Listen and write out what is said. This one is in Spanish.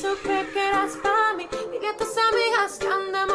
eso que para mí. Dile a tus amigas que andan